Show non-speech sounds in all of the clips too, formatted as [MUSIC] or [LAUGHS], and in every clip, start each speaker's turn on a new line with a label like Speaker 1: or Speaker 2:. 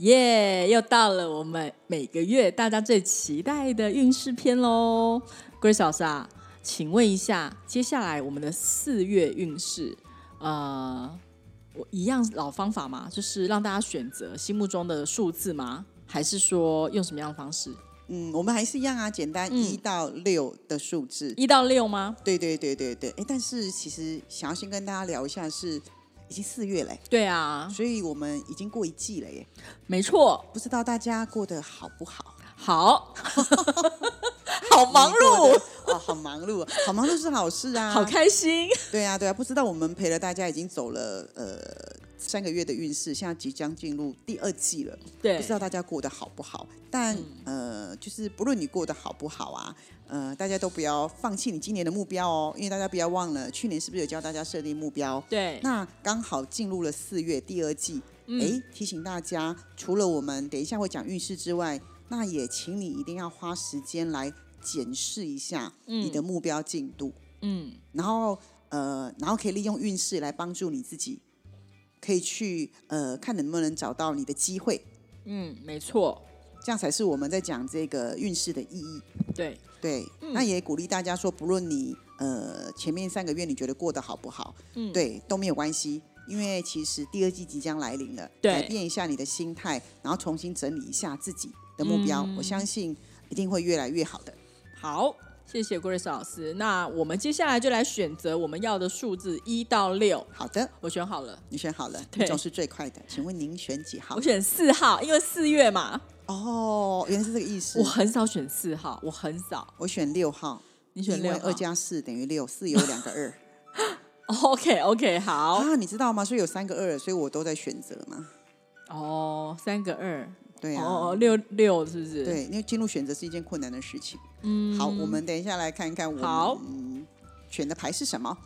Speaker 1: 耶又到了我们每个月大家最期待的运势篇喽。Grace 老师啊，请问一下，接下来我们的四月运势，呃，我一样老方法吗？就是让大家选择心目中的数字吗？还是说用什么样的方式？
Speaker 2: 嗯，我们还是一样啊，简单一到六的数字。
Speaker 1: 一到六吗？
Speaker 2: 对对对对对，哎，但是其实想要先跟大家聊一下是，已经四月嘞，
Speaker 1: 对啊，
Speaker 2: 所以我们已经过一季了耶。
Speaker 1: 没错，
Speaker 2: 不知道大家过得好不好？
Speaker 1: 好，[LAUGHS] 好忙碌，
Speaker 2: 哦，好忙碌，好忙碌是好事啊，
Speaker 1: 好开心。
Speaker 2: 对啊，对啊，不知道我们陪了大家已经走了呃三个月的运势，现在即将进入第二季了。
Speaker 1: 对
Speaker 2: 不知道大家过得好不好？但、
Speaker 1: 嗯
Speaker 2: 呃，就是不论你过得好不好啊，呃，大家都不要放弃你今年的目标哦，因为大家不要忘了，去年是不是有教大家设定目标？
Speaker 1: 对，
Speaker 2: 那刚好进入了四月第二季，哎、提醒大家，除了我们等一下会讲运势之外，那也请你一定要花时间来检视一下你的目标进度，
Speaker 1: 嗯，
Speaker 2: 然后呃，然后可以利用运势来帮助你自己，可以去呃看能不能找到你的机会，
Speaker 1: 嗯，没错，
Speaker 2: 这样才是我们在讲这个运势的意义。
Speaker 1: 对，
Speaker 2: 对，那也鼓励大家说，不论你呃前面三个月你觉得过得好不好，
Speaker 1: 嗯。
Speaker 2: 对都没有关系，因为其实第二季即将来临了，改变一下你的心态，然后重新整理一下自己的目标，
Speaker 1: 嗯。
Speaker 2: 我相信一定会越来越好的。
Speaker 1: 好，谢谢 Grace 老师。那我们接下来就来选择我们要的数字一到六。
Speaker 2: 好的，
Speaker 1: 我选好了，
Speaker 2: 你选好了，
Speaker 1: 对
Speaker 2: 你总是最快的，请问您选几号
Speaker 1: 我？选四号，因为四月嘛，
Speaker 2: 哦，原来是这个意思。
Speaker 1: 我很少选四号，我很少。
Speaker 2: 我选六号，
Speaker 1: 你选六号
Speaker 2: 二加四等于六，四有两个二 [LAUGHS]
Speaker 1: OK OK，好。
Speaker 2: 啊，你知道吗？所以有三个二，所以我都在选择嘛。
Speaker 1: 哦，三个二。
Speaker 2: 对啊，
Speaker 1: 哦，六六是不是？，
Speaker 2: 对，因为进入选择是一件困难的事情。嗯，好，我们等一下来看一看我
Speaker 1: 好
Speaker 2: 们选的牌是什么。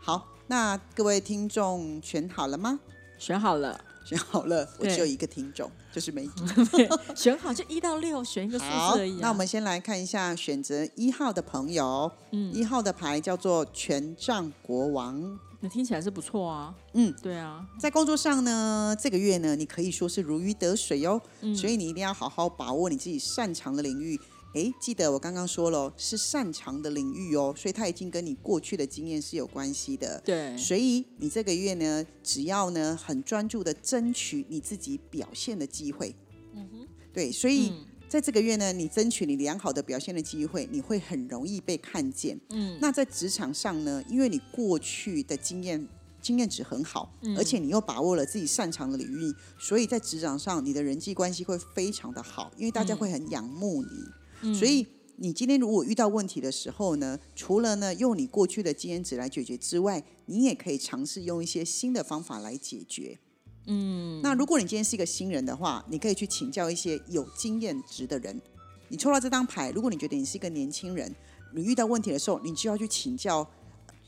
Speaker 2: 好，那各位听众选好了吗？
Speaker 1: 选好了，
Speaker 2: 选好了，我只有一个听众，就是梅 [LAUGHS] 吉。
Speaker 1: 选好就一到六，选一个数
Speaker 2: 好
Speaker 1: 字而已、啊。
Speaker 2: 那我们先来看一下选择一号的朋友。嗯，一号的牌叫做权杖国王。
Speaker 1: 那听起来是不错啊。
Speaker 2: 嗯，
Speaker 1: 对啊，
Speaker 2: 在工作上呢，这个月呢，你可以说是如鱼得水哦。
Speaker 1: 嗯
Speaker 2: 所以你一定要好好把握你自己擅长的领域。诶，记得我刚刚说了，是擅长的领域哦，所以它已经跟你过去的经验是有关系的。
Speaker 1: 对，
Speaker 2: 所以你这个月呢，只要呢很专注的争取你自己表现的机会。嗯哼，对，所以在这个月呢，你争取你良好的表现的机会，你会很容易被看见。嗯，那在职场上呢，因为你过去的经验。经验值很好，而且你又把握了自己擅长的领域，所以在职场上你的人际关系会非常的好，因为大家会很仰慕你。所以你今天如果遇到问题的时候呢，除了呢用你过去的经验值来解决之外，你也可以尝试用一些新的方法来解决。嗯，那如果你今天是一个新人的话，你可以去请教一些有经验值的人。你抽到这张牌，如果你觉得你是一个年轻人，你遇到问题的时候，你就要去请教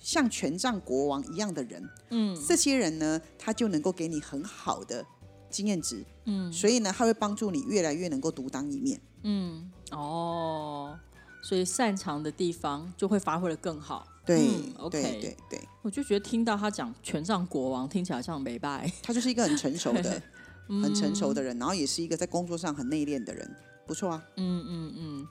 Speaker 2: 像权杖国王一样的人。嗯，这些人呢，他就能够给你很好的经验值。嗯，所以呢，他会帮助你越来越能够独当一面。
Speaker 1: 嗯哦，所以擅长的地方就会发挥的更好。
Speaker 2: 对，
Speaker 1: 嗯，OK
Speaker 2: 对对对，
Speaker 1: 我就觉得听到他讲权杖国王，听起来像没拜。
Speaker 2: 他就是一个很成熟的、[LAUGHS] 很成熟的人，然后也是一个在工作上很内敛的人，不错啊。
Speaker 1: 嗯嗯嗯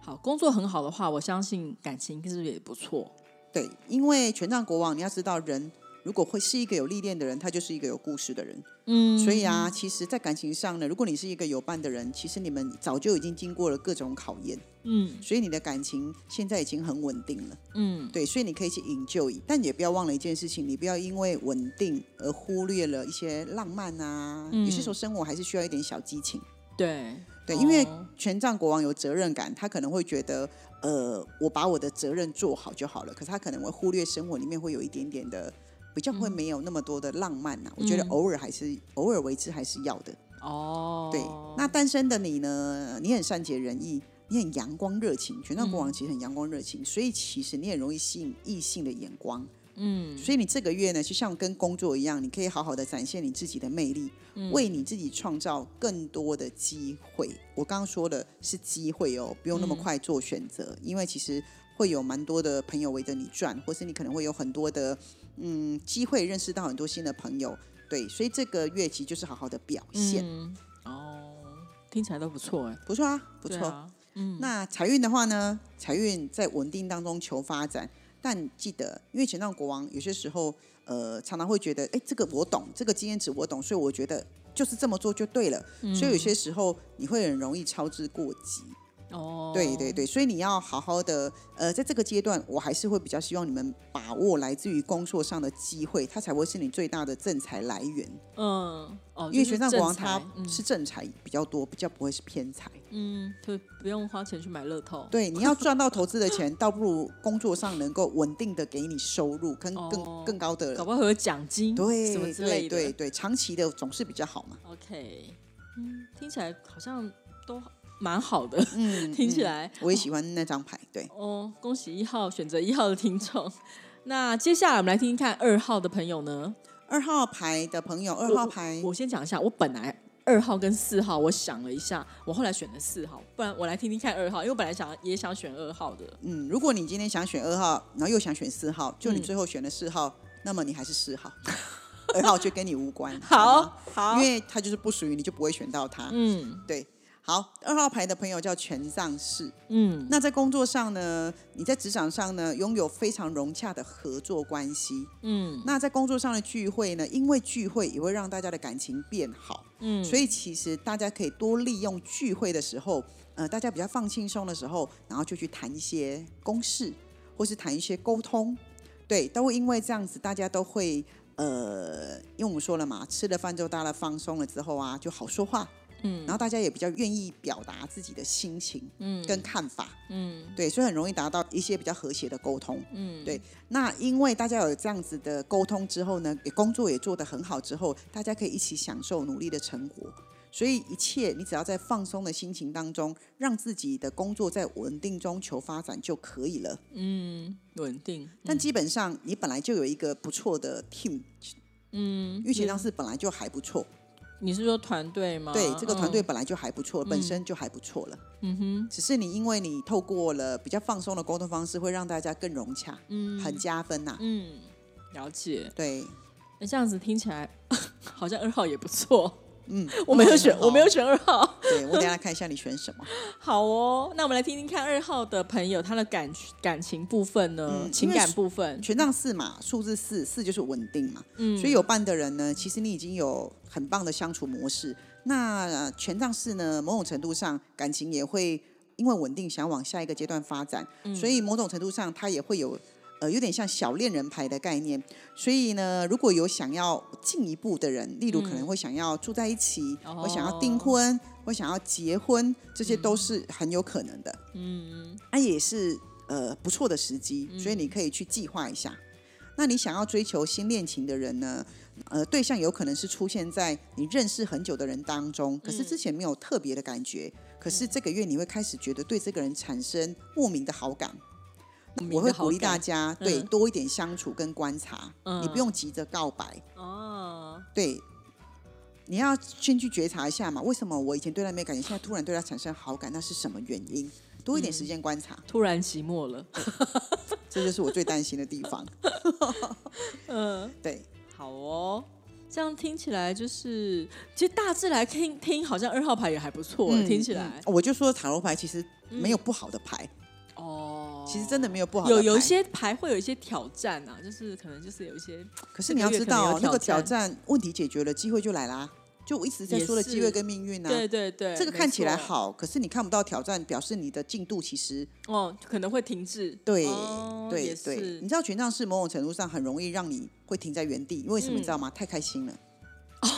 Speaker 1: 好，工作很好的话，我相信感情是不是也不错？
Speaker 2: 对，因为权杖国王，你要知道人。如果会是一个有历练的人，他就是一个有故事的人。嗯，所以啊，其实，在感情上呢，如果你是一个有伴的人，其实你们早就已经经过了各种考验。
Speaker 1: 嗯
Speaker 2: 所以你的感情现在已经很稳定了。
Speaker 1: 嗯，
Speaker 2: 对，所以你可以去营救，但也不要忘了一件事情，你不要因为稳定而忽略了一些浪漫啊。有些时候生活还是需要一点小激情。
Speaker 1: 对
Speaker 2: 对，因为
Speaker 1: 哦
Speaker 2: 权杖国王有责任感，他可能会觉得，呃，我把我的责任做好就好了。可是他可能会忽略生活里面会有一点点的，比较会没有那么多的浪漫呐、我觉得偶尔还是偶尔为之还是要的。
Speaker 1: 哦，
Speaker 2: 对，那单身的你呢？你很善解人意，你很阳光热情。权杖国王其实很阳光热情，所以其实你很容易吸引异性的眼光。嗯，所以你这个月呢，就像跟工作一样，你可以好好的展现你自己的魅力，为你自己创造更多的机会。我刚刚说的是机会哦，不用那么快做选择，因为其实会有蛮多的朋友围着你转，或是你可能会有很多的嗯机会认识到很多新的朋友。对，所以这个月其实就是好好的表现。
Speaker 1: 哦，听起来都不错哎，
Speaker 2: 不错啊，不错。嗯，那财运的话呢，财运在稳定当中求发展。但记得，因为权杖国王有些时候，呃，常常会觉得，哎，这个我懂，这个经验值我懂，所以我觉得就是这么做就对了。所以有些时候你会很容易操之过急。哦，对对对，所以你要好好的，呃，在这个阶段，我还是会比较希望你们把握来自于工作上的机会，它才会是你最大的正财来源。嗯，哦，因为权杖国王他是正财比较多，比较不会是偏财。
Speaker 1: 嗯，就不用花钱去买乐透。
Speaker 2: 对，你要赚到投资的钱，倒不如工作上能够稳定的给你收入，跟更更高的，
Speaker 1: 搞不好有奖金，
Speaker 2: 对，
Speaker 1: 什么之类
Speaker 2: 的，对对，长期的总是比较好嘛。
Speaker 1: OK，嗯，听起来好像都。蛮好的，嗯，[LAUGHS] 听起来
Speaker 2: 我也喜欢那张牌，对。
Speaker 1: 哦，恭喜一号选择一号的听众。那接下来我们来听听看二号的朋友呢？
Speaker 2: 二号牌的朋友，二号牌，
Speaker 1: 我先讲一下，我本来二号跟四号，我想了一下，我后来选了四号，不然我来听听看二号，因为我本来想也想选二号的。
Speaker 2: 嗯，如果你今天想选二号，然后又想选四号，就你最后选了四号，那么你还是四号，[LAUGHS] 二号就跟你无关。[LAUGHS]
Speaker 1: 好，好，
Speaker 2: 因为它就是不属于你，就不会选到它。嗯，对。好，二号牌的朋友叫权杖四。嗯，那在工作上呢，你在职场上呢，拥有非常融洽的合作关系。嗯，那在工作上的聚会呢，因为聚会也会让大家的感情变好。嗯，所以其实大家可以多利用聚会的时候，呃，大家比较放轻松的时候，然后就去谈一些公事，或是谈一些沟通。对，都会因为这样子，大家都会呃，因为我们说了嘛，吃了饭之后，大家放松了之后啊，就好说话。嗯，然后大家也比较愿意表达自己的心情，嗯，跟看法，嗯，对，所以很容易达到一些比较和谐的沟通，嗯，对。那因为大家有这样子的沟通之后呢，也工作也做得很好之后，大家可以一起享受努力的成果。所以一切你只要在放松的心情当中，让自己的工作在稳定中求发展就可以了。
Speaker 1: 嗯，稳定。
Speaker 2: 但基本上你本来就有一个不错的 team，嗯，运气当是本来就还不错。
Speaker 1: 你是说团队吗？
Speaker 2: 对，这个团队本来就还不错，本身就还不错了。嗯哼，只是你因为你透过了比较放松的沟通方式，会让大家更融洽，嗯，很加分呐。
Speaker 1: 嗯，了解。
Speaker 2: 对，
Speaker 1: 那这样子听起来 [LAUGHS] 好像二号也不错。嗯，我没有选，我没有选二号。
Speaker 2: 对我等下看一下你选什么。[LAUGHS]
Speaker 1: 好哦，那我们来听听看二号的朋友他的感感情部分呢？情感部分，
Speaker 2: 权杖四嘛，数字四，四就是稳定嘛。嗯，所以有伴的人呢，其实你已经有很棒的相处模式。那权杖四呢，某种程度上感情也会因为稳定，想往下一个阶段发展。所以某种程度上，他也会有。呃，有点像小恋人牌的概念，所以呢，如果有想要进一步的人，例如可能会想要住在一起，我想要订婚，我想要结婚，这些都是很有可能的。嗯，那也是呃不错的时机，所以你可以去计划一下。那你想要追求新恋情的人呢？呃，对象有可能是出现在你认识很久的人当中，可是之前没有特别的感觉，可是这个月你会开始觉得对这个人产生莫名的好感。我会鼓励大家对多一点相处跟观察，你不用急着告白哦。对，你要先去觉察一下嘛，为什么我以前对他没感觉，现在突然对他产生好感，那是什么原因？多一点时间观察。
Speaker 1: 突然寂寞了，
Speaker 2: 这就是我最担心的地方。[LAUGHS] 嗯，对，
Speaker 1: 好哦。这样听起来就是，其实大致来听听，好像二号牌也还不错。听起来，
Speaker 2: 我就说塔罗牌其实没有不好的牌。哦，其实真的没有不好。
Speaker 1: 有有一些牌会有一些挑战啊，就是可能就是有一些。
Speaker 2: 可是你要知道，那个挑战问题解决了，机会就来啦。就我一直在说的机会跟命运啊，
Speaker 1: 对对对，
Speaker 2: 这个看起来好，可是你看不到挑战，表示你的进度其实
Speaker 1: 哦可能会停滞。
Speaker 2: 对对对，你知道权杖是某种程度上很容易让你会停在原地，为什么你知道吗？太开心了。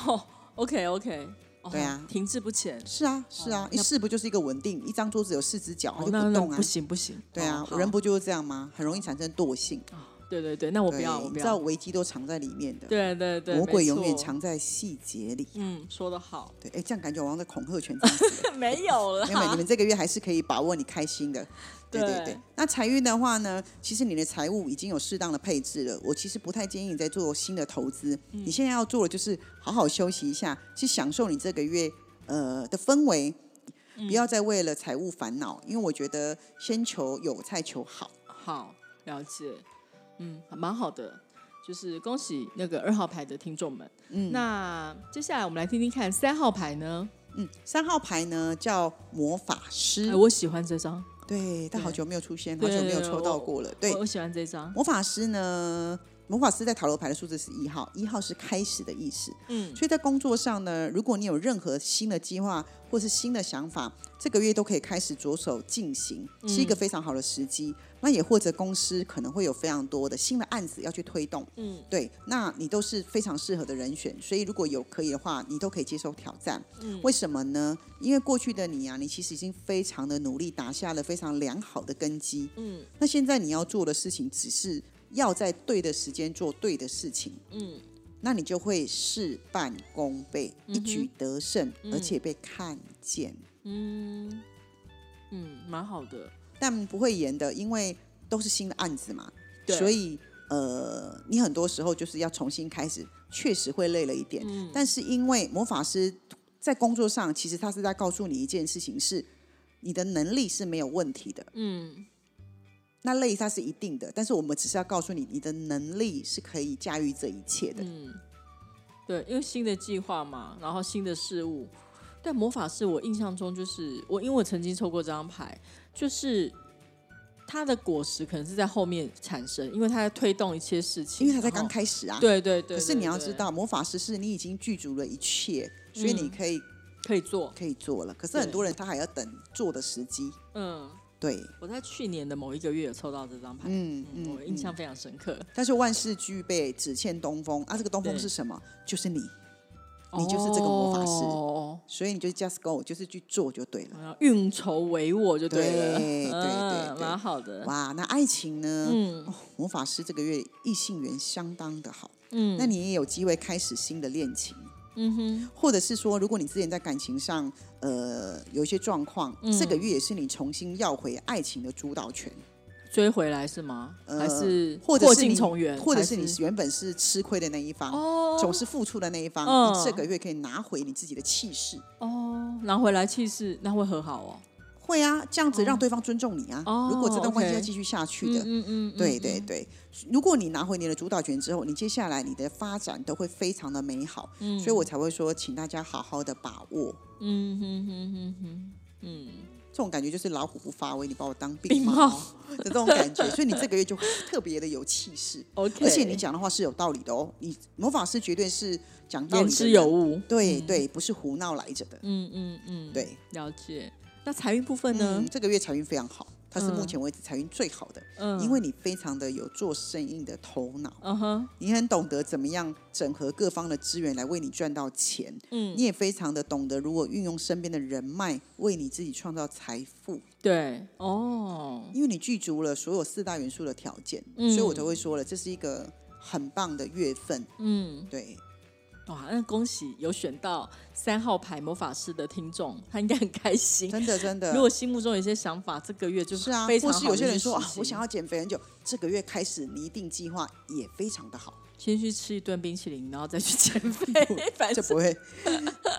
Speaker 1: 哦，OK，OK
Speaker 2: 对啊，
Speaker 1: 停滞不前。
Speaker 2: 是啊，是啊，一试不就是一个稳定？一张桌子有四只脚，它就不动啊。
Speaker 1: 不行不行。
Speaker 2: 对啊，人不就是这样吗？很容易产生惰性。
Speaker 1: 对对对，那我不要，我
Speaker 2: 知道。危机都藏在里面的，
Speaker 1: 对对对，
Speaker 2: 魔鬼永远。藏在细节里。
Speaker 1: 嗯，说的好，
Speaker 2: 对，哎，这样感觉我好像在恐吓全公司。[LAUGHS]
Speaker 1: 没有了。
Speaker 2: 没有，没有你们这个月还是可以把握你开心的。对对
Speaker 1: 对
Speaker 2: 对，那财运的话呢，其实你的财务已经有适当的配置了。我其实不太建议你再做新的投资，
Speaker 1: 嗯
Speaker 2: 你现在要做的就是好好休息一下，去享受你这个月呃的氛围，
Speaker 1: 嗯
Speaker 2: 不要再为了财务烦恼，因为我觉得先求有，再求好。
Speaker 1: 好，了解，嗯，蛮好的，就是恭喜那个二号牌的听众们。嗯，那接下来我们来听听看三号牌呢？
Speaker 2: 嗯，三号牌呢叫魔法师
Speaker 1: 哎，，我喜欢这张，
Speaker 2: 对，但好久没有出现，好
Speaker 1: 对
Speaker 2: 久没有抽到过了。对
Speaker 1: 我，我喜欢这张。
Speaker 2: 魔法师呢，魔法师在塔罗牌的数字是一号，一号是开始的意思。
Speaker 1: 嗯，
Speaker 2: 所以在工作上呢，如果你有任何新的计划或是新的想法，这个月都可以开始着手进行，是一个非常好的时机。那也或者公司可能会有非常多的新的案子要去推动，
Speaker 1: 嗯，
Speaker 2: 对，那你都是非常适合的人选。所以如果有可以的话，你都可以接受挑战。
Speaker 1: 嗯
Speaker 2: 为什么呢？因为过去的你啊，你其实已经非常的努力，打下了非常良好的根基。
Speaker 1: 嗯
Speaker 2: 那现在你要做的事情，只是要在对的时间做对的事情。
Speaker 1: 嗯，
Speaker 2: 那你就会事半功倍，一举得胜，
Speaker 1: 嗯
Speaker 2: 而且被看见。
Speaker 1: 嗯嗯，蛮好的。
Speaker 2: 但不会严的，因为都是新的案子嘛，
Speaker 1: 对
Speaker 2: 所以呃，你很多时候就是要重新开始，确实会累了一点。
Speaker 1: 嗯
Speaker 2: 但是因为魔法师在工作上，其实他是在告诉你一件事情是。你的能力是没有问题的，
Speaker 1: 嗯
Speaker 2: 那累它是一定的，但是我们只是要告诉你，你的能力是可以驾驭这一切的。
Speaker 1: 嗯，对，因为新的计划嘛，然后新的事物。但魔法师，我印象中就是我，因为我曾经抽过这张牌，就是它的果实可能是在后面产生，因为它在推动一切事情，
Speaker 2: 因为它才刚开始啊。
Speaker 1: 对对对
Speaker 2: 可是你要知道，魔法师是你已经具足了一切，所以你
Speaker 1: 嗯
Speaker 2: 可以、
Speaker 1: 可以做，
Speaker 2: 可以做了。可是很多人他还要等做的时机。
Speaker 1: 嗯，
Speaker 2: 对，
Speaker 1: 我在去年的某一个月有抽到这张牌，
Speaker 2: 嗯嗯，
Speaker 1: 我印象
Speaker 2: 嗯
Speaker 1: 非常深刻。
Speaker 2: 但是万事俱备，只欠东风啊！这个东风是什么？就是你，你就是这个魔法师。
Speaker 1: 哦，
Speaker 2: 所以你就 just go，就是去做就对了。
Speaker 1: 运筹帷幄就对了，[LAUGHS]
Speaker 2: 对对
Speaker 1: 蛮好的。
Speaker 2: 哇，那爱情呢？
Speaker 1: 嗯
Speaker 2: 哦，魔法师这个月异性缘相当的好，
Speaker 1: 嗯，
Speaker 2: 那你也有机会开始新的恋情。
Speaker 1: 嗯哼，
Speaker 2: 或者是说，如果你之前在感情上，呃，有一些状况，
Speaker 1: 嗯
Speaker 2: 这个月也是你重新要回爱情的主导权，
Speaker 1: 追回来是吗？
Speaker 2: 呃
Speaker 1: 还是
Speaker 2: 或者是你？或者是你原本是吃亏的那一方，
Speaker 1: 哦
Speaker 2: 总是付出的那一方，
Speaker 1: 嗯
Speaker 2: 你这个月可以拿回你自己的气势。
Speaker 1: 哦，拿回来气势，那会和好哦。
Speaker 2: 会啊，这样子让对方尊重你啊。
Speaker 1: 哦
Speaker 2: 如果这段关系要继续下去的，
Speaker 1: 嗯嗯
Speaker 2: 对对对，如果你拿回你的主导权之后，你接下来你的发展都会非常的美好，
Speaker 1: 嗯
Speaker 2: 所以我才会说，请大家好好的把握。
Speaker 1: 嗯哼哼哼哼，嗯，
Speaker 2: 这种感觉就是老虎不发威，你把我当
Speaker 1: 病
Speaker 2: 病
Speaker 1: 猫
Speaker 2: 猫的这种感觉，所以你这个月就特别的有气势，[LAUGHS]
Speaker 1: OK，
Speaker 2: 而且你讲的话是有道理的哦。你魔法师绝对是讲道理的
Speaker 1: 言之有
Speaker 2: 人，
Speaker 1: 物。
Speaker 2: 对对，不是胡闹来着的。
Speaker 1: 嗯嗯嗯，
Speaker 2: 对，
Speaker 1: 了解。那财运部分呢？
Speaker 2: 嗯，？这个月财运非常好，它是
Speaker 1: 嗯。
Speaker 2: 目前为止财运最好的，
Speaker 1: 嗯，
Speaker 2: 因为你非常的有做生意的头脑，
Speaker 1: 嗯哼，
Speaker 2: 你很懂得怎么样整合各方的资源来为你赚到钱，
Speaker 1: 嗯。
Speaker 2: 你，也非常的懂得如何运用身边的人脉为你自己创造财富，
Speaker 1: 对，哦，
Speaker 2: 因为你具足了所有四大元素的条件，
Speaker 1: 嗯。
Speaker 2: 所以我才会说了，这是一个很棒的月份。
Speaker 1: 嗯，
Speaker 2: 对，
Speaker 1: 哇，那恭喜有选到三号牌魔法师的听众，他应该很开心。
Speaker 2: 真的真的。
Speaker 1: 如果心目中有些想法，这个月就是
Speaker 2: 啊，
Speaker 1: 非常好的
Speaker 2: 或是有些人说啊，我想要减肥很久，这个月开始拟定计划也非常的好。
Speaker 1: 先去吃一顿冰淇淋，然后再去减肥，反 [LAUGHS] 正
Speaker 2: 这不会，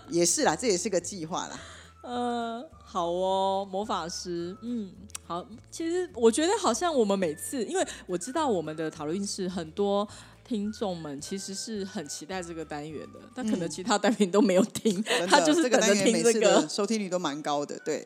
Speaker 2: 也是啦，这也是个计划啦。
Speaker 1: 呃，好哦，魔法师，嗯，好。其实我觉得好像我们每次，因为我知道我们的讨论运势很多。听众们其实是很期待这个单元的，但可能其他单元都没有听，[LAUGHS]
Speaker 2: 嗯
Speaker 1: 他，就是等着
Speaker 2: 这个单元
Speaker 1: 听这个。
Speaker 2: 收听率都蛮高的。对，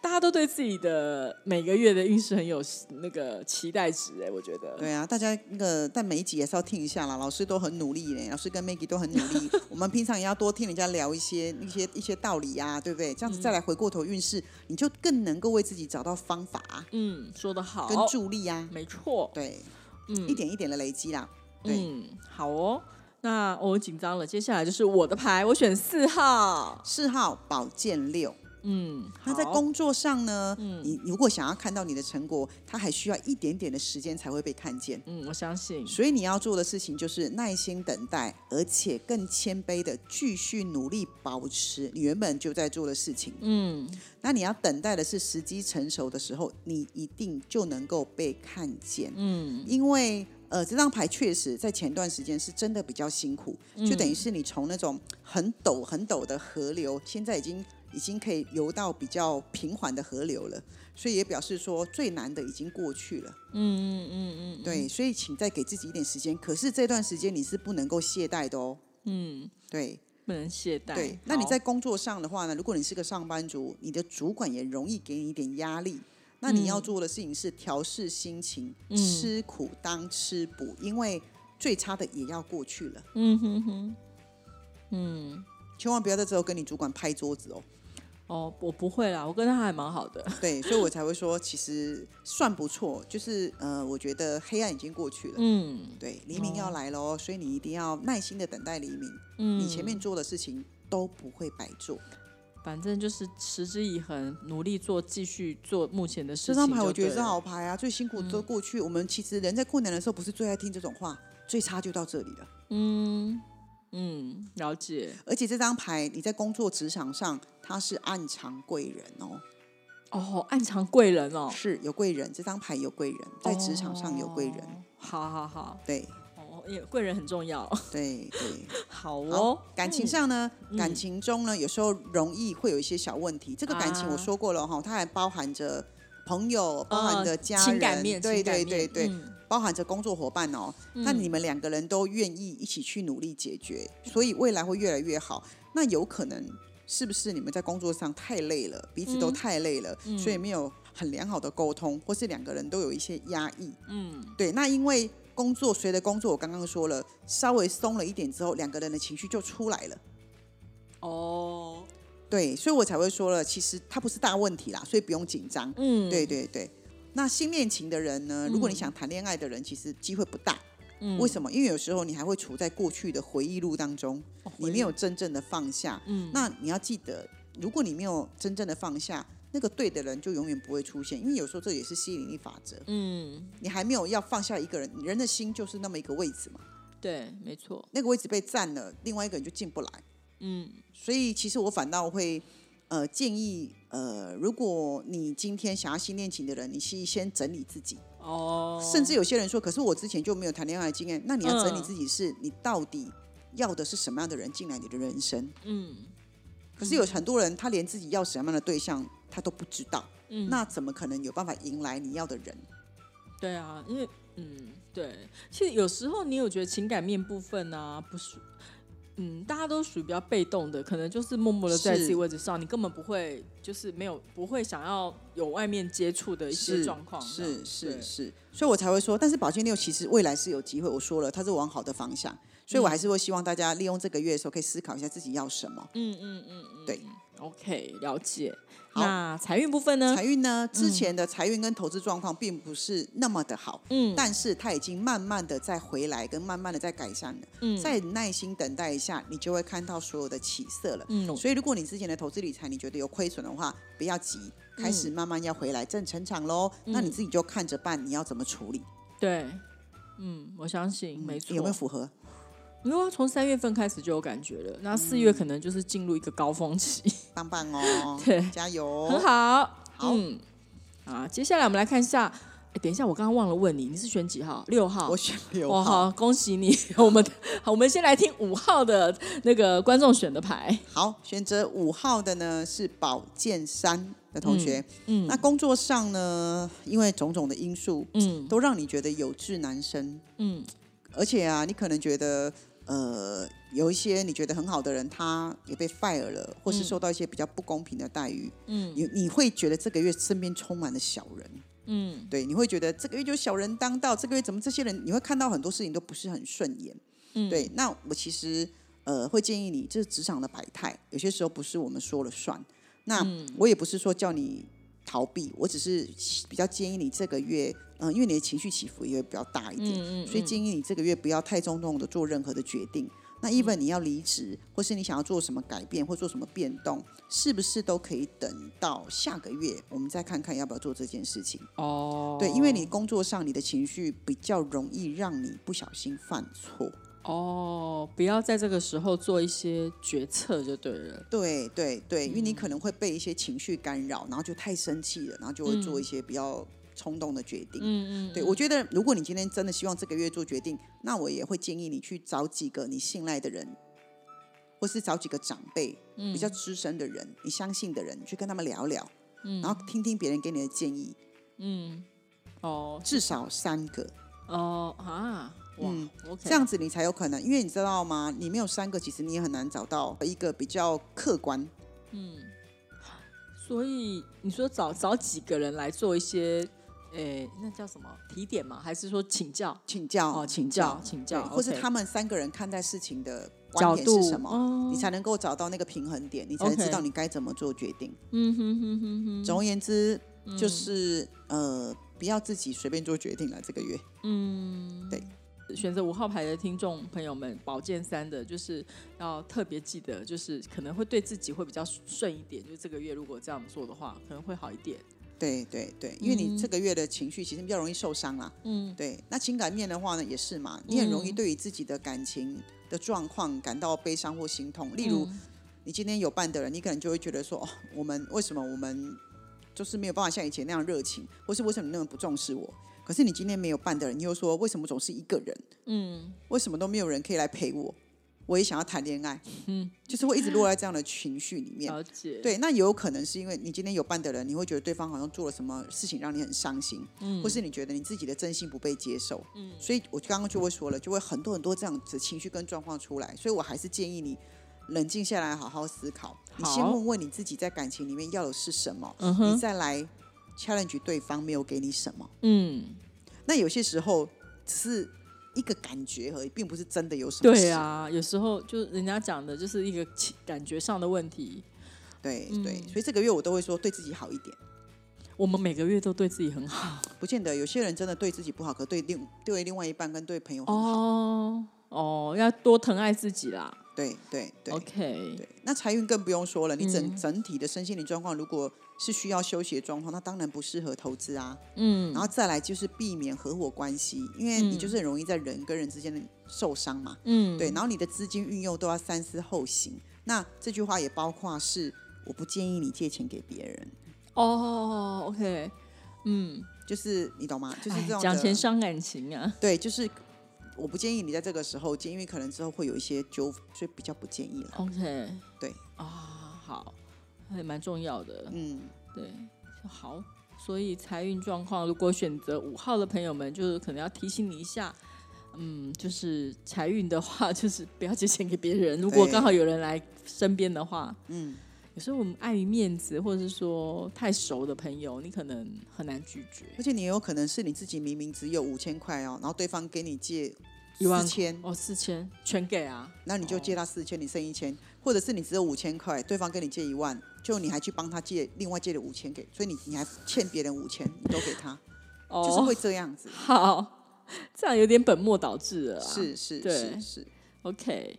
Speaker 1: 大家都对自己的每个月的运势很有那个期待值，哎，我觉得。
Speaker 2: 对啊，大家那个但每一集也是要听一下啦。老师都很努力呢，老师跟 Maggie 都很努力。[LAUGHS] 我们平常也要多听人家聊一些一些一些道理呀、对不对？这样子再来回过头运势，你就更能够为自己找到方法啊、
Speaker 1: 嗯，说的好，
Speaker 2: 跟助力啊、
Speaker 1: 没错。
Speaker 2: 对，
Speaker 1: 嗯
Speaker 2: 一点一点的累积啦。对，
Speaker 1: 嗯，好哦。那我紧张了，接下来就是我的牌，我选四号。
Speaker 2: 四号宝剑六，
Speaker 1: 嗯，
Speaker 2: 那在工作上呢，你如果想要看到你的成果，它还需要一点点的时间才会被看见。
Speaker 1: 嗯，我相信，
Speaker 2: 所以你要做的事情就是耐心等待，而且更谦卑的继续努力保持你原本就在做的事情。
Speaker 1: 嗯
Speaker 2: 那你要等待的是时机成熟的时候，你一定就能够被看见。
Speaker 1: 嗯
Speaker 2: 因为呃，这张牌确实在前段时间是真的比较辛苦，
Speaker 1: 嗯
Speaker 2: 就等于是你从那种很陡很陡的河流，现在已经已经可以游到比较平缓的河流了，所以也表示说最难的已经过去了。
Speaker 1: 嗯嗯嗯嗯，
Speaker 2: 对，所以请再给自己一点时间。可是这段时间你是不能够懈怠的哦。
Speaker 1: 嗯，
Speaker 2: 对
Speaker 1: 不能懈怠。
Speaker 2: 对，那你在工作上的话呢，如果你是个上班族，你的主管也容易给你一点压力。那你要做的事情是调试心情，
Speaker 1: 嗯
Speaker 2: 吃苦当吃补，因为最差的也要过去了。
Speaker 1: 嗯哼哼，嗯。
Speaker 2: 千万不要在这时候跟你主管拍桌子哦。
Speaker 1: 哦，我不会啦，我跟他还蛮好的。
Speaker 2: 对，所以我才会说，其实算不错。就是呃，我觉得黑暗已经过去了，
Speaker 1: 嗯
Speaker 2: 对，黎明要来喽，所以你一定要耐心的等待黎明。
Speaker 1: 嗯，
Speaker 2: 你前面做的事情都不会白做。
Speaker 1: 反正就是持之以恒，努力做，继续做目前的事情这。
Speaker 2: 张牌我觉得是。好牌啊，最辛苦都过去。我们其实人在困难的时候，不是最爱听这种话，最差就到这里了。
Speaker 1: 嗯嗯，了解。
Speaker 2: 而且这张牌你在工作职场上，它是暗藏贵人哦，
Speaker 1: 哦，暗藏贵人哦，
Speaker 2: 是有贵人。这张牌有贵人，在职场上有贵人。
Speaker 1: 哦好好好，
Speaker 2: 对
Speaker 1: 哦，也贵人很重要。
Speaker 2: 对对。
Speaker 1: 好 [LAUGHS]
Speaker 2: 好
Speaker 1: 哦，，
Speaker 2: 感情上呢，
Speaker 1: 嗯
Speaker 2: 感情中呢，有时候容易会有一些小问题。这个感情
Speaker 1: 啊
Speaker 2: 我说过了哈，它还包含着朋友，包含着家人，
Speaker 1: 情感面，
Speaker 2: 对对对对，
Speaker 1: 嗯
Speaker 2: 包含着工作伙伴哦。那你们两个人都愿意一起去努力解决，所以未来会越来越好。那有可能是不是你们在工作上太累了，彼此都
Speaker 1: 嗯
Speaker 2: 太累了，所以没有很良好的沟通，或是两个人都有一些压抑？
Speaker 1: 嗯
Speaker 2: 对，那因为工作随着工作，我刚刚说了，稍微松了一点之后，两个人的情绪就出来了。
Speaker 1: 哦，
Speaker 2: 对，所以我才会说了，其实它不是大问题啦，所以不用紧张。
Speaker 1: 嗯，
Speaker 2: 对对对。那新恋情的人呢？如果你想谈恋爱的人，其实机会不大。
Speaker 1: 嗯
Speaker 2: 为什么？因为有时候你还会处在过去的回忆录当中，
Speaker 1: 哦
Speaker 2: 你没有真正的放下。
Speaker 1: 嗯
Speaker 2: 那你要记得，如果你没有真正的放下，那个对的人就永远不会出现。因为有时候这也是吸引力法则。
Speaker 1: 嗯，
Speaker 2: 你还没有要放下一个人，人的心就是那么一个位置嘛，
Speaker 1: 对，没错，
Speaker 2: 那个位置被占了，另外一个人就进不来。
Speaker 1: 嗯
Speaker 2: 所以其实我反倒会呃建议呃，如果你今天想要新恋情的人，你是先整理自己。
Speaker 1: 哦，
Speaker 2: 甚至有些人说，可是我之前就没有谈恋爱经验，那你要整理
Speaker 1: 嗯
Speaker 2: 自己，是你到底要的是什么样的人进来你的人生？
Speaker 1: 嗯
Speaker 2: 可是有很多人他连自己要什么样的对象他都不知道，
Speaker 1: 嗯，
Speaker 2: 那怎么可能有办法迎来你要的人？
Speaker 1: 对啊，因为嗯，对，其实有时候你有觉得情感面部分啊，不是，嗯，大家都属于比较被动的，可能就是默默的在自己位置上，你根本不会，就是没有不会想要有外面接触的一些状况，
Speaker 2: 是
Speaker 1: 对
Speaker 2: 是是，所以我才会说，但是宝剑六其实未来是有机会，我说了，它是往好的方向，所以我还是会希望大家利用这个月的时候，可以思考一下自己要什么。
Speaker 1: 嗯嗯嗯嗯，
Speaker 2: 对
Speaker 1: ，OK，了解。那财运部分呢？
Speaker 2: 财运呢，之前的财运跟投资状况并不是那么的好，
Speaker 1: 嗯
Speaker 2: 但是它已经慢慢的在回来，跟慢慢的在改善了。
Speaker 1: 嗯
Speaker 2: 再耐心等待一下，你就会看到所有的起色了。
Speaker 1: 嗯
Speaker 2: 所以，如果你之前的投资理财你觉得有亏损的话，不要急，开始慢慢要回来正成长喽。
Speaker 1: 嗯
Speaker 2: 那你自己就看着办，你要怎么处理？
Speaker 1: 对，嗯，我相信没错。
Speaker 2: 有没有符合？
Speaker 1: 因为从三月份开始就有感觉了，那四月可能就是进入一个高峰期，[LAUGHS]
Speaker 2: 棒棒哦，
Speaker 1: 对
Speaker 2: 加油！
Speaker 1: 很好。
Speaker 2: 好
Speaker 1: 嗯，啊，接下来我们来看一下。哎，等一下，我刚刚忘了问你，你是选几号？六号。
Speaker 2: 我选六
Speaker 1: 哇，
Speaker 2: 号。
Speaker 1: 好，恭喜你！[LAUGHS] 我们好，我们先来听五号的那个观众选的牌。
Speaker 2: 好，选择五号的呢是宝剑三的同学。
Speaker 1: 嗯
Speaker 2: 那工作上呢，因为种种的因素，
Speaker 1: 嗯
Speaker 2: 都让你觉得有志难伸，
Speaker 1: 嗯
Speaker 2: 而且啊，你可能觉得呃，有一些你觉得很好的人，他也被 fire 了，或是受到一些比较不公平的待遇，
Speaker 1: 嗯。
Speaker 2: 你你会觉得这个月身边充满了小人，
Speaker 1: 嗯。
Speaker 2: 对，你会觉得这个月就小人当道，这个月怎么这些人，你会看到很多事情都不是很顺眼，
Speaker 1: 嗯，
Speaker 2: 对，那我其实呃会建议你，这是职场的百态，有些时候不是我们说了算。那
Speaker 1: 嗯。
Speaker 2: 我也不是说叫你逃避，我只是比较建议你这个月，嗯、因为你的情绪起伏也会比较大一点，
Speaker 1: 嗯嗯
Speaker 2: 所以建议你这个月不要太冲动的做任何的决定。那 even 你要离职，或是你想要做什么改变或做什么变动，是不是都可以等到下个月，我们再看看要不要做这件事情？
Speaker 1: 哦，
Speaker 2: 对，因为你工作上你的情绪比较容易让你不小心犯错。
Speaker 1: 哦，不要在这个时候做一些决策就对了。
Speaker 2: 对对对，因为你可能会被一些情绪干扰，然后就太生气了，然后就会做一些比较冲动的决定。嗯嗯，对我觉得，如果你今天真的希望这个月做决定，那我也会建议你去找几个你信赖的人，或是找几个长辈，比较资深的人，你相信的人，去跟他们聊聊，然后听听别人给你的建议。嗯，哦，至少三个。
Speaker 1: 哦啊。嗯，
Speaker 2: 这样子你才有可能，因为你知道吗？你没有三个，其实你也很难找到一个比较客观。嗯，
Speaker 1: 所以你说找找几个人来做一些，诶，那叫什么提点吗？还是说请教？
Speaker 2: 请教
Speaker 1: 哦，请教，请教，
Speaker 2: 或是他们三个人看待事情的角度是什么？你才能够找到那个平衡点，你才能知道你该怎么做决定。嗯哼哼哼哼。总而言之，就是呃，不要自己随便做决定了。这个月，嗯，对。
Speaker 1: 选择五号牌的听众朋友们，宝剑三的，就是要特别记得，就是可能会对自己会比较顺一点。就这个月如果这样做的话，可能会好一点。
Speaker 2: 对对对，因为你这个月的情绪其实比较容易受伤啦。嗯，对。那情感面的话呢，也是嘛，你很容易对于自己的感情的状况感到悲伤或心痛。例如，你今天有伴的人，你可能就会觉得说，哦，我们为什么我们就是没有办法像以前那样热情，或是为什么你那么不重视我？可是你今天没有伴的人，你又说为什么总是一个人？嗯，为什么都没有人可以来陪我？我也想要谈恋爱，嗯，就是会一直落在这样的情绪里面。
Speaker 1: 了解，
Speaker 2: 对，那有可能是因为你今天有伴的人，你会觉得对方好像做了什么事情让你很伤心，嗯，或是你觉得你自己的真心不被接受，嗯，所以我刚刚就会说了，就会很多很多这样子情绪跟状况出来，所以我还是建议你冷静下来，好好思考。你先问问你自己在感情里面要的是什么，你再来。challenge 对方没有给你什么，嗯，那有些时候只是一个感觉而已，并不是真的有什么。
Speaker 1: 对啊，有时候就人家讲的就是一个感觉上的问题。
Speaker 2: 对对，所以这个月我都会说对自己好一点。
Speaker 1: 我们每个月都对自己很好，
Speaker 2: 不见得有些人真的对自己不好，可对另对另外一半跟对朋友很好。哦
Speaker 1: 哦，要多疼爱自己啦。
Speaker 2: 对对对
Speaker 1: ，OK。
Speaker 2: 对，那财运更不用说了，你整整体的身心灵状况如果。是需要休息的状况，那当然不适合投资啊。嗯，然后再来就是避免合伙关系，因为你就是很容易在人跟人之间的受伤嘛。嗯，对，然后你的资金运用都要三思后行。那这句话也包括是，我不建议你借钱给别人。
Speaker 1: 哦，OK，嗯，
Speaker 2: 就是你懂吗？就是这种
Speaker 1: 讲钱伤感情啊。
Speaker 2: 对，就是我不建议你在这个时候借，因为可能之后会有一些纠纷，所以比较不建议了。
Speaker 1: OK，
Speaker 2: 对
Speaker 1: 啊，好。还蛮重要的，嗯，对，好，所以财运状况，如果选择五号的朋友们，就是可能要提醒你一下，嗯，就是财运的话，[LAUGHS] 就是不要借钱给别人。如果刚好有人来身边的话，嗯，有时候我们碍于面子，或者是说太熟的朋友，你可能很难拒绝。
Speaker 2: 而且你也有可能是你自己明明只有五千块哦，然后对方给你借。四千
Speaker 1: 哦，四千全给啊，
Speaker 2: 那你就借他四千，你剩一千，或者是你只有五千块，对方跟你借一万，就你还去帮他借，另外借了五千给，所以你你还欠别人五千，你都给他，就是会这样子。
Speaker 1: 好，这样有点本末倒置了。
Speaker 2: 是是是是
Speaker 1: ，OK。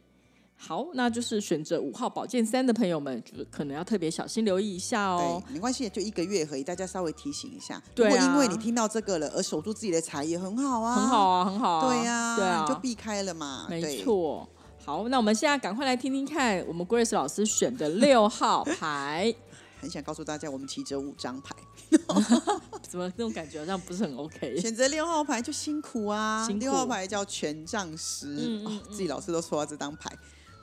Speaker 1: 好，那就是选择五号宝剑三的朋友们，就是可能要特别小心留意一下
Speaker 2: 哦。对，没关系，就一个月而已，大家稍微提醒一下。如果因为你听到这个了而守住自己的财，也很好啊，
Speaker 1: 很好啊，很好。
Speaker 2: 对呀，对啊，就避开了嘛。
Speaker 1: 没错。好，那我们现在赶快来听听看，我们 Grace 老师选的六号牌。[LAUGHS]
Speaker 2: 很想告诉大家，我们提着五张牌，[LAUGHS]
Speaker 1: 怎么那种感觉好像不是很 OK？
Speaker 2: 选择六号牌就辛苦啊，六号牌叫权杖十，自己老师都抽到这张牌。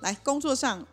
Speaker 2: 来工作上，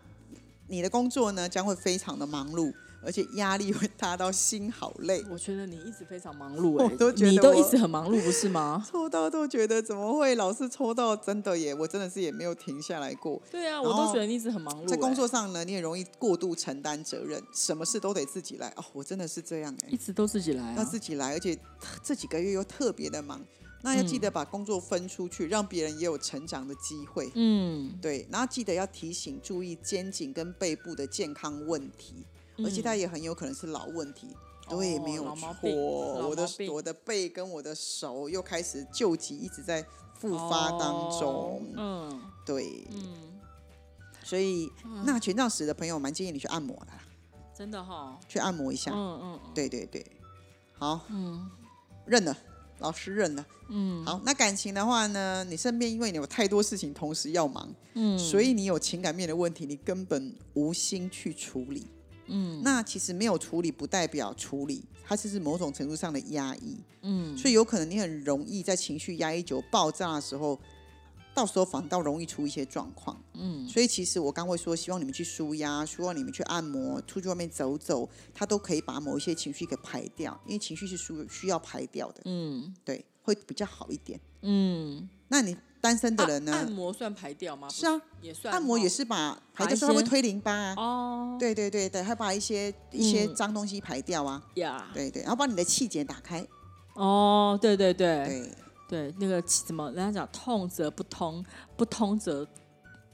Speaker 2: 你的工作呢将会非常的忙碌，而且压力会大到心好累。
Speaker 1: 我觉得你一直非常忙碌，哎，你都一直很忙碌，不是吗？[LAUGHS]
Speaker 2: 抽到都觉得怎么会老是抽到真的耶？我真的是也没有停下来过。
Speaker 1: 对啊，我都觉得你一直很忙碌。
Speaker 2: 在工作上呢，你也容易过度承担责任，什么事都得自己来。哦，我真的是这样哎，
Speaker 1: 一直都自己来，
Speaker 2: 要自己来，而且这几个月又特别的忙。那要记得把工作分出去，让别人也有成长的机会。嗯，对。然后记得要提醒注意肩颈跟背部的健康问题，而且它也很有可能是老问题。对，没有错。我的我的背跟我的手又开始旧疾一直在复发当中。嗯，对。嗯，所以那权杖十的朋友蛮建议你去按摩的啦，
Speaker 1: 真的哈，
Speaker 2: 去按摩一下。
Speaker 1: 嗯嗯
Speaker 2: 对对对，好，
Speaker 1: 嗯
Speaker 2: 认了，老师认了。
Speaker 1: 嗯，
Speaker 2: 好，那感情的话呢，你身边因为你有太多事情同时要忙，
Speaker 1: 嗯，
Speaker 2: 所以你有情感面的问题，你根本无心去处理。
Speaker 1: 嗯。
Speaker 2: 那其实没有处理不代表处理，它只是某种程度上的压抑，
Speaker 1: 嗯。
Speaker 2: 所以有可能你很容易在情绪压抑久爆炸的时候，到时候反倒容易出一些状况。
Speaker 1: 嗯。
Speaker 2: 所以其实我刚会说，希望你们去舒压，希望你们去按摩，出去外面走走，它都可以把某一些情绪给排掉，因为情绪是需需要排掉的，
Speaker 1: 嗯。
Speaker 2: 对，会比较好一点。
Speaker 1: 嗯，
Speaker 2: 那你单身的人呢？
Speaker 1: 按摩算排掉吗？
Speaker 2: 是啊，
Speaker 1: 也算
Speaker 2: 按摩也
Speaker 1: 哦
Speaker 2: 是把排的时候它会推淋巴啊。
Speaker 1: 哦，
Speaker 2: 对对对对，还把一些一些
Speaker 1: 嗯
Speaker 2: 脏东西排掉啊。
Speaker 1: 呀，
Speaker 2: 对对，然后把你的气节打开。
Speaker 1: 哦，对对对
Speaker 2: 对，
Speaker 1: 对，那个怎么人家讲痛则不通，不通则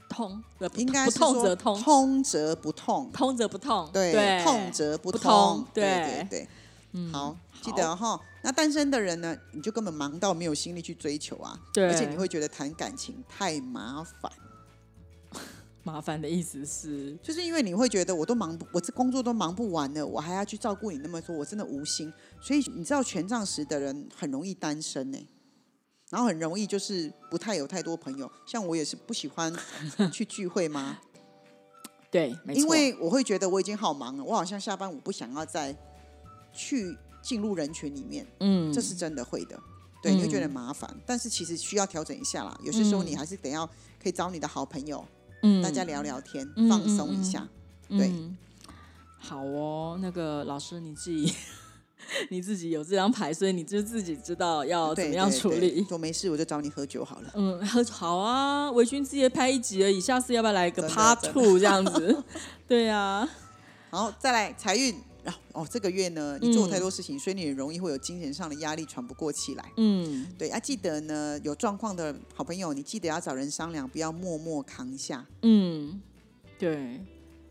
Speaker 1: 通，呃不
Speaker 2: 应该是说
Speaker 1: 痛则通，
Speaker 2: 通则不痛。
Speaker 1: 通则不痛，
Speaker 2: 对，
Speaker 1: 对，
Speaker 2: 痛则不
Speaker 1: 不
Speaker 2: 通对
Speaker 1: 对
Speaker 2: 对，
Speaker 1: 嗯
Speaker 2: 好，记得哈。那单身的人呢，你就根本忙到没有心力去追求啊，
Speaker 1: 对，
Speaker 2: 而且你会觉得谈感情太麻烦，[LAUGHS]
Speaker 1: 麻烦的意思是，
Speaker 2: 就是因为你会觉得我都忙不，我这工作都忙不完了，我还要去照顾你那么多，我真的无心。所以你知道权杖十的人很容易单身呢、然后很容易就是不太有太多朋友，像我也是不喜欢去聚会吗，[LAUGHS]
Speaker 1: 对，没错，
Speaker 2: 因为我会觉得我已经好忙了，我好像下班我不想要再去进入人群里面，
Speaker 1: 嗯，
Speaker 2: 这是真的会的。对，你会觉得
Speaker 1: 嗯
Speaker 2: 麻烦，但是其实需要调整一下啦。有些时候
Speaker 1: 嗯
Speaker 2: 你还是得要可以找你的好朋友，
Speaker 1: 嗯
Speaker 2: 大家聊聊天，
Speaker 1: 嗯
Speaker 2: 放松一下。对
Speaker 1: 嗯好哦，那个老师你自己 [LAUGHS] 你自己有这张牌，所以你就自己知道要怎
Speaker 2: 对
Speaker 1: 么样处理。
Speaker 2: 说没事我就找你喝酒好了。
Speaker 1: 嗯，喝好啊，维君之夜拍一集而已，下次要不要来个
Speaker 2: 真的
Speaker 1: Part Two 这样子？[LAUGHS] 对啊，
Speaker 2: 好，再来财运。啊哦，这个月呢，你做太多事情，所以你很容易会有精神上的压力，喘不过气来。
Speaker 1: 嗯
Speaker 2: 对啊，记得呢，有状况的好朋友，你记得要找人商量，不要默默扛下。
Speaker 1: 嗯，对，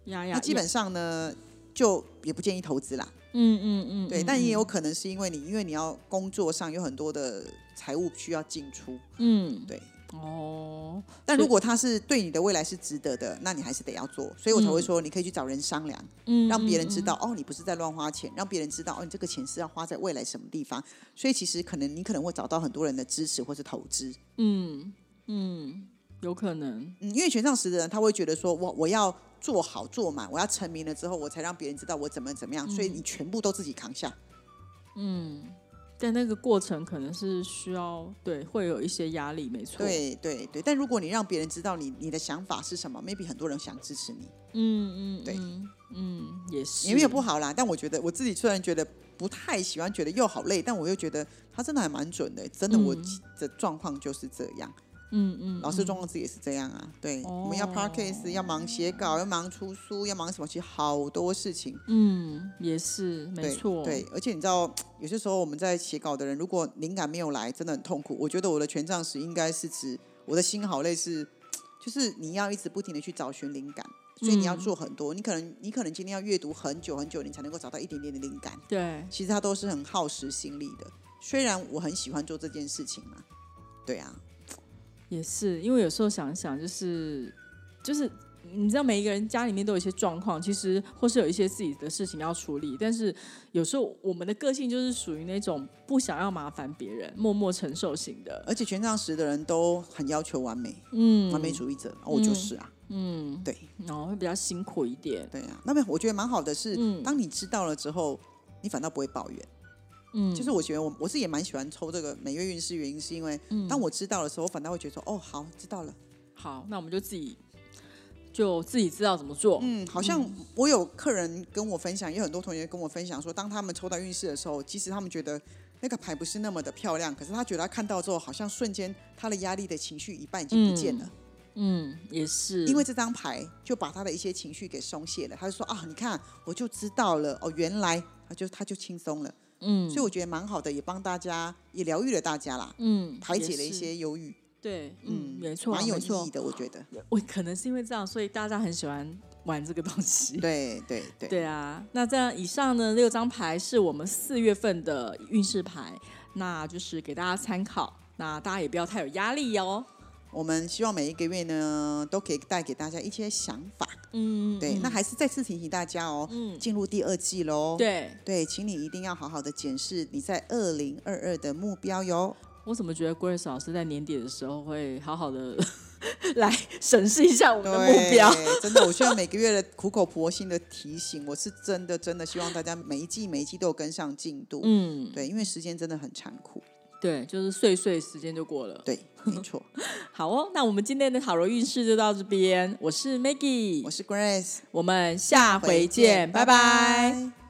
Speaker 1: 呀呀，
Speaker 2: 那基本上呢，就也不建议投资啦。
Speaker 1: 嗯嗯嗯，
Speaker 2: 对，
Speaker 1: 嗯
Speaker 2: 但也有可能是因为你，因为你要工作上有很多的财务需要进出。
Speaker 1: 嗯
Speaker 2: 对，
Speaker 1: 哦，
Speaker 2: 但如果他是对你的未来是值得的，那你还是得要做。所以我才会说，你可以去找人商量，
Speaker 1: 嗯，
Speaker 2: 让别人知
Speaker 1: 嗯
Speaker 2: 道、哦，你不是在乱花钱，让别人知道哦，你这个钱是要花在未来什么地方。所以其实可能你可能会找到很多人的支持或是投资。
Speaker 1: 嗯嗯，有可能，
Speaker 2: 嗯，因为权杖十的人他会觉得说，我我要做好做满，我要成名了之后，我才让别人知道我怎么怎么样，所以你全部都自己扛下。
Speaker 1: 嗯，但那个过程可能是需要对，会有一些压力，没错。，
Speaker 2: 对对对，但如果你让别人知道你你的想法是什么，maybe 很多人想支持你，
Speaker 1: 嗯嗯，
Speaker 2: 对
Speaker 1: 嗯嗯，也是，
Speaker 2: 也没有不好啦。但我觉得我自己虽然觉得不太喜欢，觉得又好累，但我又觉得他真的还蛮准的。真的，我
Speaker 1: 嗯
Speaker 2: 的状况就是这样，
Speaker 1: 嗯嗯嗯，
Speaker 2: 老师状况自己也是这样啊。对，我们要 p a r k a s 要忙写稿，要忙出书，要忙什么，其实好多事情。
Speaker 1: 嗯，也是，没
Speaker 2: 对
Speaker 1: 错，
Speaker 2: 对，而且你知道，[TSK] 有些时候我们在写稿的人，如果灵感没有来，真的很痛苦。我觉得我的权杖十应该是指我的心好累，是 [TSK] 就是你要一直不停的去找寻灵感，所以你要
Speaker 1: 嗯
Speaker 2: 做很多。你可能你可能今天要阅读很久很久，你才能够找到一点点的灵感。
Speaker 1: 对，
Speaker 2: 其实它都是很耗时心力的。虽然我很喜欢做这件事情嘛，对啊，
Speaker 1: 也是，因为有时候想想，就是就是。你知道每一个人家里面都有一些状况，其实或是有一些自己的事情要处理，但是有时候我们的个性就是属于那种不想要麻烦别人、默默承受型的。
Speaker 2: 而且权杖十的人都很要求完美，
Speaker 1: 嗯，
Speaker 2: 完美主义者，哦我就是啊，
Speaker 1: 嗯，
Speaker 2: 对
Speaker 1: 然后会比较辛苦一点。
Speaker 2: 对啊。那么我觉得蛮好的是，
Speaker 1: 嗯
Speaker 2: 当你知道了之后，你反倒不会抱怨。
Speaker 1: 嗯，
Speaker 2: 就是我觉得我我是也蛮喜欢抽这个每月运势，原因是因为
Speaker 1: 嗯
Speaker 2: 当我知道的时候，我反倒会觉得说，哦，好，知道了。
Speaker 1: 好，那我们就自己就自己知道怎么做。
Speaker 2: 嗯，好像我有客人跟我分享，也有很多同学跟我分享说，当他们抽到运势的时候，即使他们觉得那个牌不是那么的漂亮，可是他觉得他看到之后，好像瞬间他的压力的情绪一半已经不见了。
Speaker 1: 嗯，也是，
Speaker 2: 因为这张牌就把他的一些情绪给松懈了，他就说啊，你看我就知道了，哦，原来他就他就轻松了，
Speaker 1: 嗯
Speaker 2: 所以我觉得蛮好的，也帮大家也疗愈了大家啦，
Speaker 1: 嗯
Speaker 2: 排解了一些忧郁，
Speaker 1: 对，
Speaker 2: 嗯
Speaker 1: 嗯，没错，
Speaker 2: 蛮有意义的，我觉得。
Speaker 1: 我可能是因为这样，所以大家很喜欢玩这个东西。[LAUGHS]
Speaker 2: 对对对，
Speaker 1: 对啊，那这样以上呢六张牌是我们四月份的运势牌，那就是给大家参考，那大家也不要太有压力哦。
Speaker 2: 我们希望每一个月呢，都可以带给大家一些想法。嗯，对。那还是再次提醒大家哦，进入第二季喽。
Speaker 1: 对
Speaker 2: 对，请你一定要好好的检视你在二零二二的目标哟。
Speaker 1: 我怎么觉得 Grace 老师在年底的时候会好好的 [LAUGHS] 来审视一下我们的目标？
Speaker 2: 真的，我希望每个月的苦口婆心的提醒。我是真的真的希望大家每一季每一季都有跟上进度。嗯，对，因为时间真的很残酷。
Speaker 1: 对，就是碎碎时间就过了。
Speaker 2: 对，没错。[LAUGHS]
Speaker 1: 好哦，那我们今天的塔罗运势就到这边。我是 Maggie，
Speaker 2: 我是 Grace，
Speaker 1: 我们下回见，拜拜。